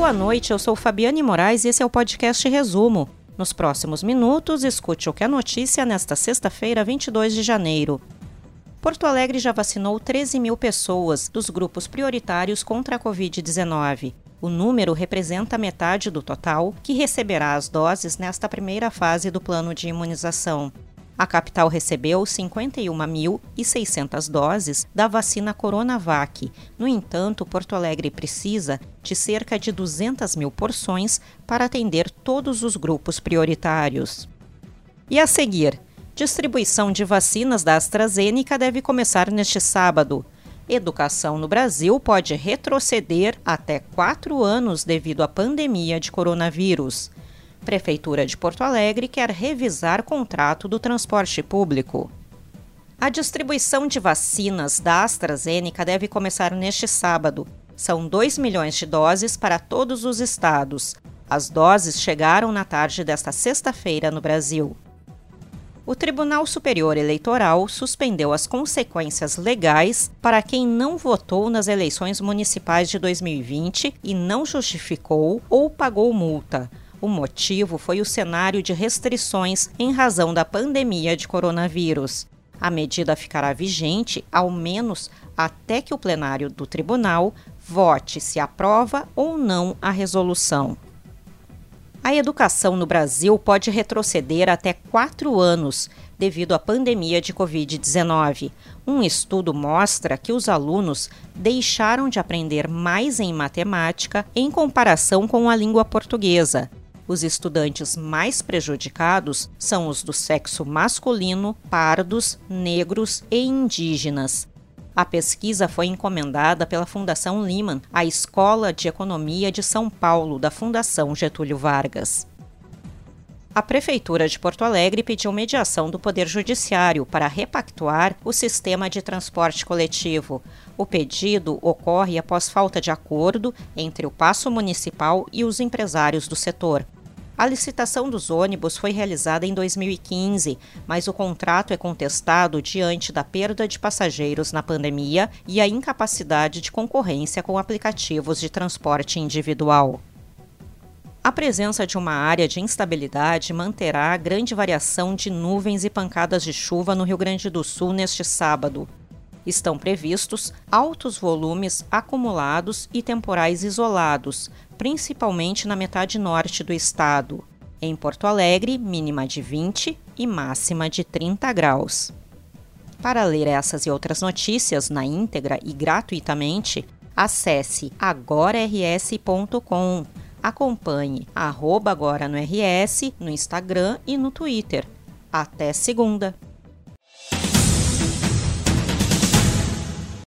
Boa noite, eu sou Fabiane Moraes e esse é o podcast Resumo. Nos próximos minutos, escute o que é notícia nesta sexta-feira, 22 de janeiro. Porto Alegre já vacinou 13 mil pessoas dos grupos prioritários contra a Covid-19. O número representa metade do total que receberá as doses nesta primeira fase do plano de imunização. A capital recebeu 51.600 doses da vacina Coronavac. No entanto, Porto Alegre precisa de cerca de 200 mil porções para atender todos os grupos prioritários. E a seguir, distribuição de vacinas da AstraZeneca deve começar neste sábado. Educação no Brasil pode retroceder até quatro anos devido à pandemia de coronavírus. Prefeitura de Porto Alegre quer revisar contrato do transporte público. A distribuição de vacinas da AstraZeneca deve começar neste sábado. São 2 milhões de doses para todos os estados. As doses chegaram na tarde desta sexta-feira no Brasil. O Tribunal Superior Eleitoral suspendeu as consequências legais para quem não votou nas eleições municipais de 2020 e não justificou ou pagou multa. O motivo foi o cenário de restrições em razão da pandemia de coronavírus. A medida ficará vigente, ao menos até que o plenário do tribunal vote se aprova ou não a resolução. A educação no Brasil pode retroceder até quatro anos devido à pandemia de Covid-19. Um estudo mostra que os alunos deixaram de aprender mais em matemática em comparação com a língua portuguesa. Os estudantes mais prejudicados são os do sexo masculino, pardos, negros e indígenas. A pesquisa foi encomendada pela Fundação Liman, a Escola de Economia de São Paulo, da Fundação Getúlio Vargas. A Prefeitura de Porto Alegre pediu mediação do Poder Judiciário para repactuar o sistema de transporte coletivo. O pedido ocorre após falta de acordo entre o Paço Municipal e os empresários do setor. A licitação dos ônibus foi realizada em 2015, mas o contrato é contestado diante da perda de passageiros na pandemia e a incapacidade de concorrência com aplicativos de transporte individual. A presença de uma área de instabilidade manterá a grande variação de nuvens e pancadas de chuva no Rio Grande do Sul neste sábado. Estão previstos altos volumes acumulados e temporais isolados, principalmente na metade norte do estado. Em Porto Alegre, mínima de 20 e máxima de 30 graus. Para ler essas e outras notícias na íntegra e gratuitamente, acesse agorars.com. Acompanhe arroba agora no RS no Instagram e no Twitter. Até segunda!